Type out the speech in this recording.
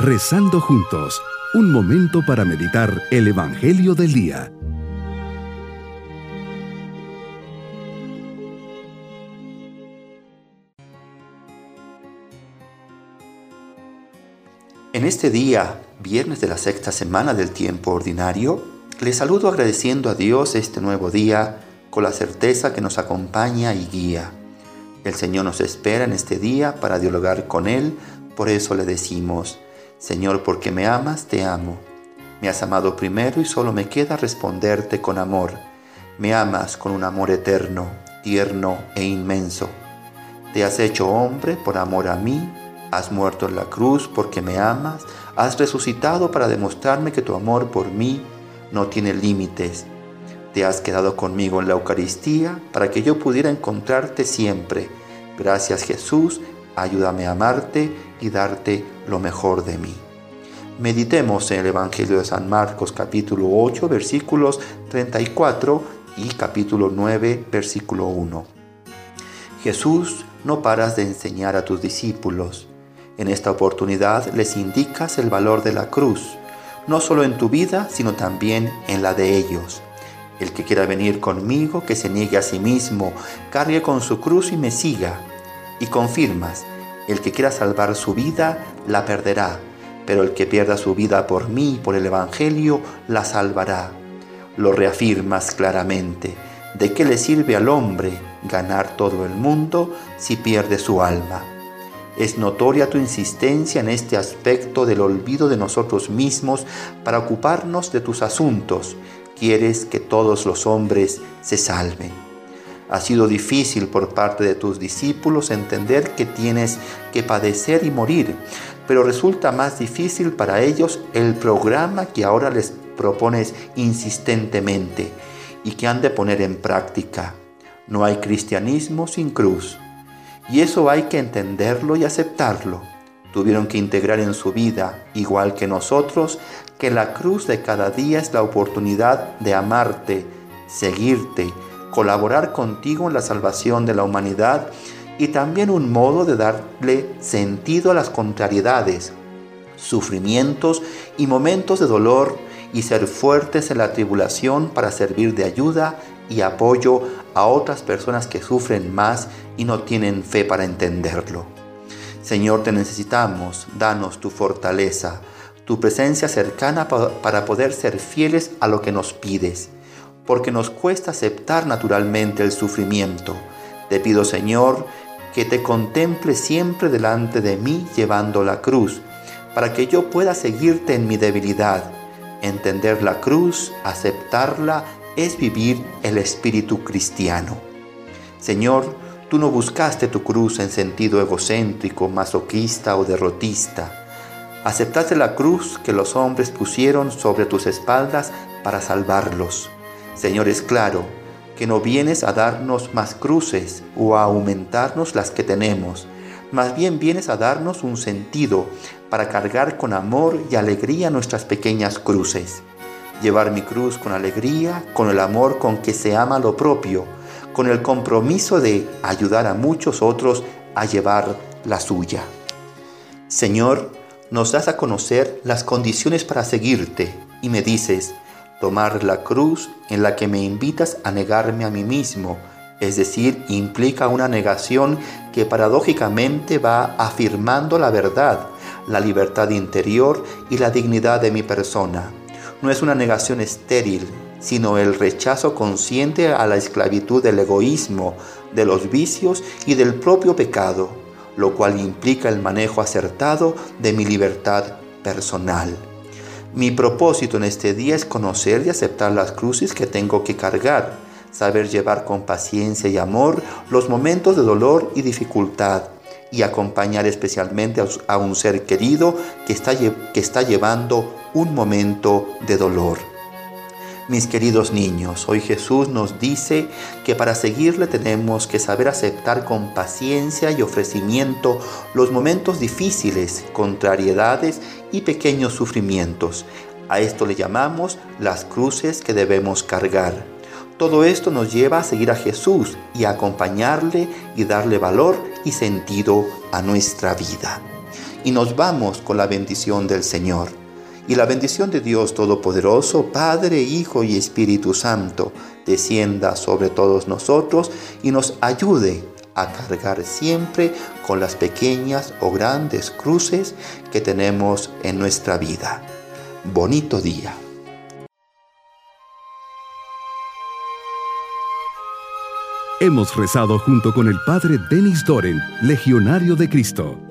Rezando juntos, un momento para meditar el Evangelio del Día. En este día, viernes de la sexta semana del tiempo ordinario, le saludo agradeciendo a Dios este nuevo día con la certeza que nos acompaña y guía. El Señor nos espera en este día para dialogar con Él, por eso le decimos, Señor, porque me amas, te amo. Me has amado primero y solo me queda responderte con amor. Me amas con un amor eterno, tierno e inmenso. Te has hecho hombre por amor a mí, has muerto en la cruz porque me amas, has resucitado para demostrarme que tu amor por mí no tiene límites te has quedado conmigo en la Eucaristía para que yo pudiera encontrarte siempre. Gracias Jesús, ayúdame a amarte y darte lo mejor de mí. Meditemos en el Evangelio de San Marcos capítulo 8 versículos 34 y capítulo 9 versículo 1. Jesús, no paras de enseñar a tus discípulos. En esta oportunidad les indicas el valor de la cruz, no solo en tu vida, sino también en la de ellos. El que quiera venir conmigo, que se niegue a sí mismo, cargue con su cruz y me siga. Y confirmas, el que quiera salvar su vida, la perderá, pero el que pierda su vida por mí y por el Evangelio, la salvará. Lo reafirmas claramente. ¿De qué le sirve al hombre ganar todo el mundo si pierde su alma? Es notoria tu insistencia en este aspecto del olvido de nosotros mismos para ocuparnos de tus asuntos quieres que todos los hombres se salven. Ha sido difícil por parte de tus discípulos entender que tienes que padecer y morir, pero resulta más difícil para ellos el programa que ahora les propones insistentemente y que han de poner en práctica. No hay cristianismo sin cruz. Y eso hay que entenderlo y aceptarlo. Tuvieron que integrar en su vida, igual que nosotros, que la cruz de cada día es la oportunidad de amarte, seguirte, colaborar contigo en la salvación de la humanidad y también un modo de darle sentido a las contrariedades, sufrimientos y momentos de dolor y ser fuertes en la tribulación para servir de ayuda y apoyo a otras personas que sufren más y no tienen fe para entenderlo. Señor, te necesitamos, danos tu fortaleza, tu presencia cercana para poder ser fieles a lo que nos pides, porque nos cuesta aceptar naturalmente el sufrimiento. Te pido, Señor, que te contemple siempre delante de mí llevando la cruz, para que yo pueda seguirte en mi debilidad. Entender la cruz, aceptarla, es vivir el espíritu cristiano. Señor, Tú no buscaste tu cruz en sentido egocéntrico, masoquista o derrotista. Aceptaste la cruz que los hombres pusieron sobre tus espaldas para salvarlos. Señor, es claro que no vienes a darnos más cruces o a aumentarnos las que tenemos, más bien vienes a darnos un sentido para cargar con amor y alegría nuestras pequeñas cruces. Llevar mi cruz con alegría, con el amor con que se ama lo propio, con el compromiso de ayudar a muchos otros a llevar la suya. Señor, nos das a conocer las condiciones para seguirte y me dices, tomar la cruz en la que me invitas a negarme a mí mismo, es decir, implica una negación que paradójicamente va afirmando la verdad, la libertad interior y la dignidad de mi persona. No es una negación estéril, sino el rechazo consciente a la esclavitud del egoísmo, de los vicios y del propio pecado, lo cual implica el manejo acertado de mi libertad personal. Mi propósito en este día es conocer y aceptar las cruces que tengo que cargar, saber llevar con paciencia y amor los momentos de dolor y dificultad y acompañar especialmente a un ser querido que está, que está llevando un momento de dolor. Mis queridos niños, hoy Jesús nos dice que para seguirle tenemos que saber aceptar con paciencia y ofrecimiento los momentos difíciles, contrariedades y pequeños sufrimientos. A esto le llamamos las cruces que debemos cargar. Todo esto nos lleva a seguir a Jesús y a acompañarle y darle valor y sentido a nuestra vida. y nos vamos con la bendición del Señor. Y la bendición de Dios Todopoderoso, Padre, Hijo y Espíritu Santo, descienda sobre todos nosotros y nos ayude a cargar siempre con las pequeñas o grandes cruces que tenemos en nuestra vida. Bonito día. Hemos rezado junto con el Padre Denis Doren, Legionario de Cristo.